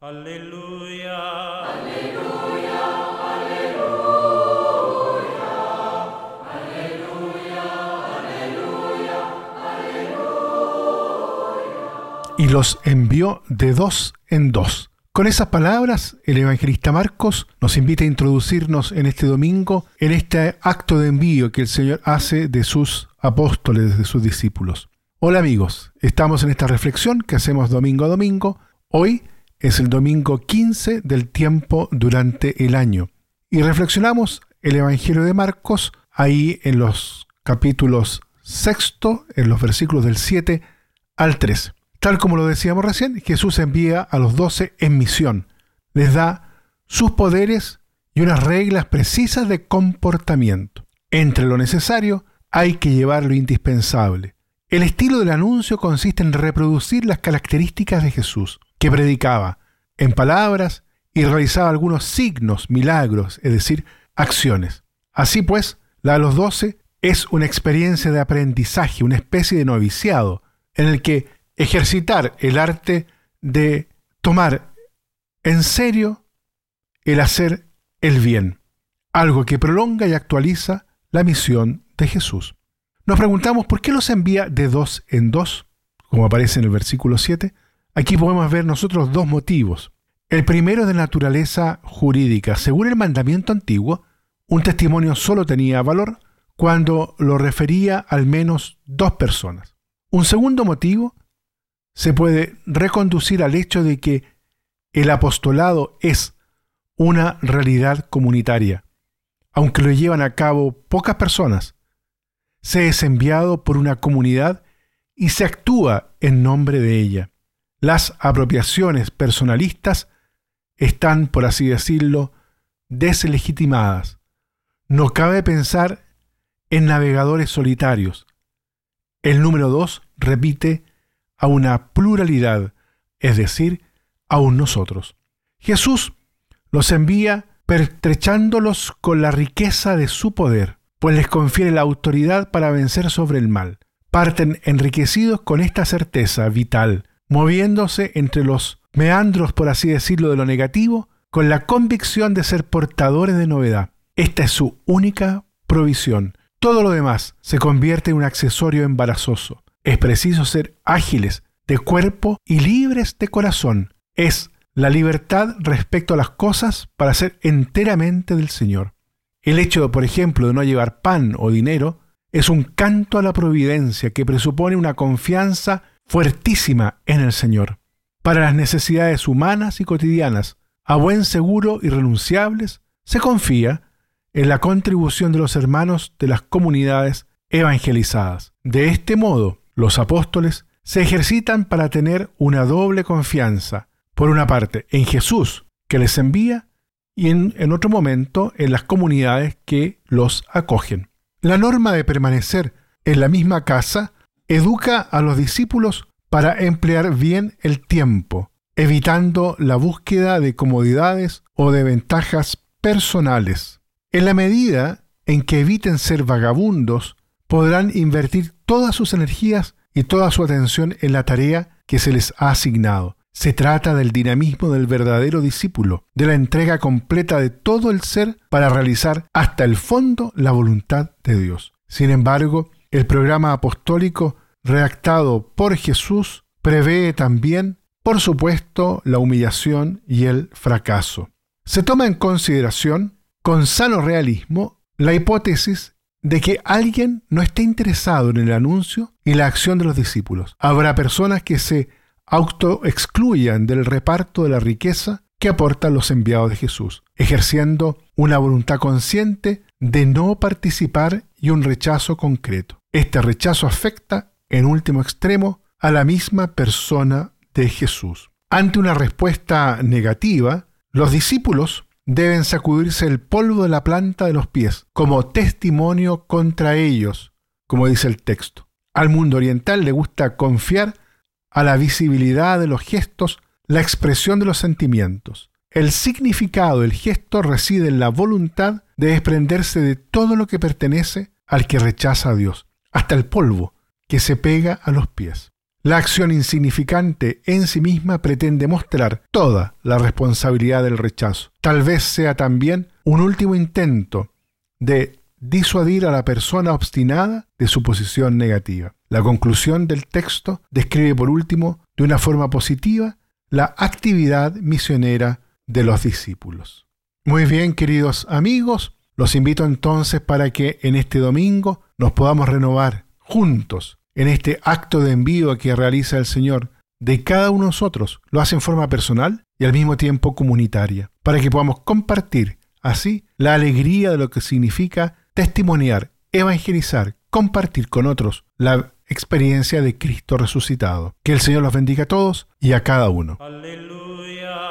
Aleluya. Aleluya. y los envió de dos en dos. Con esas palabras, el evangelista Marcos nos invita a introducirnos en este domingo en este acto de envío que el Señor hace de sus apóstoles, de sus discípulos. Hola amigos, estamos en esta reflexión que hacemos domingo a domingo. Hoy es el domingo 15 del tiempo durante el año. Y reflexionamos el Evangelio de Marcos ahí en los capítulos sexto, en los versículos del 7 al 13. Tal como lo decíamos recién, Jesús envía a los doce en misión. Les da sus poderes y unas reglas precisas de comportamiento. Entre lo necesario hay que llevar lo indispensable. El estilo del anuncio consiste en reproducir las características de Jesús, que predicaba en palabras y realizaba algunos signos, milagros, es decir, acciones. Así pues, la de los doce es una experiencia de aprendizaje, una especie de noviciado, en el que ejercitar el arte de tomar en serio el hacer el bien, algo que prolonga y actualiza la misión de Jesús. Nos preguntamos por qué los envía de dos en dos, como aparece en el versículo 7. Aquí podemos ver nosotros dos motivos. El primero de naturaleza jurídica. Según el mandamiento antiguo, un testimonio solo tenía valor cuando lo refería al menos dos personas. Un segundo motivo se puede reconducir al hecho de que el apostolado es una realidad comunitaria. Aunque lo llevan a cabo pocas personas, se es enviado por una comunidad y se actúa en nombre de ella. Las apropiaciones personalistas están, por así decirlo, deslegitimadas. No cabe pensar en navegadores solitarios. El número dos repite a una pluralidad, es decir, a un nosotros. Jesús los envía pertrechándolos con la riqueza de su poder, pues les confiere la autoridad para vencer sobre el mal. Parten enriquecidos con esta certeza vital, moviéndose entre los meandros, por así decirlo, de lo negativo, con la convicción de ser portadores de novedad. Esta es su única provisión. Todo lo demás se convierte en un accesorio embarazoso. Es preciso ser ágiles de cuerpo y libres de corazón. Es la libertad respecto a las cosas para ser enteramente del Señor. El hecho, por ejemplo, de no llevar pan o dinero es un canto a la providencia que presupone una confianza fuertísima en el Señor. Para las necesidades humanas y cotidianas, a buen seguro y renunciables, se confía en la contribución de los hermanos de las comunidades evangelizadas. De este modo, los apóstoles se ejercitan para tener una doble confianza, por una parte en Jesús que les envía y en, en, otro momento en las comunidades que los acogen. La norma de permanecer en la misma casa educa a los discípulos para emplear bien el tiempo, evitando la búsqueda de comodidades o de ventajas personales. En la medida en que eviten ser vagabundos, podrán invertir todas sus energías y toda su atención en la tarea que se les ha asignado. Se trata del dinamismo del verdadero discípulo, de la entrega completa de todo el ser para realizar hasta el fondo la voluntad de Dios. Sin embargo, el programa apostólico redactado por Jesús prevé también, por supuesto, la humillación y el fracaso. Se toma en consideración, con sano realismo, la hipótesis de que alguien no esté interesado en el anuncio y la acción de los discípulos. Habrá personas que se autoexcluyan del reparto de la riqueza que aportan los enviados de Jesús, ejerciendo una voluntad consciente de no participar y un rechazo concreto. Este rechazo afecta, en último extremo, a la misma persona de Jesús. Ante una respuesta negativa, los discípulos deben sacudirse el polvo de la planta de los pies como testimonio contra ellos, como dice el texto. Al mundo oriental le gusta confiar a la visibilidad de los gestos la expresión de los sentimientos. El significado del gesto reside en la voluntad de desprenderse de todo lo que pertenece al que rechaza a Dios, hasta el polvo que se pega a los pies. La acción insignificante en sí misma pretende mostrar toda la responsabilidad del rechazo. Tal vez sea también un último intento de disuadir a la persona obstinada de su posición negativa. La conclusión del texto describe por último de una forma positiva la actividad misionera de los discípulos. Muy bien, queridos amigos, los invito entonces para que en este domingo nos podamos renovar juntos en este acto de envío que realiza el Señor de cada uno de nosotros. Lo hace en forma personal y al mismo tiempo comunitaria, para que podamos compartir así la alegría de lo que significa testimoniar, evangelizar, compartir con otros la experiencia de Cristo resucitado. Que el Señor los bendiga a todos y a cada uno. Aleluya.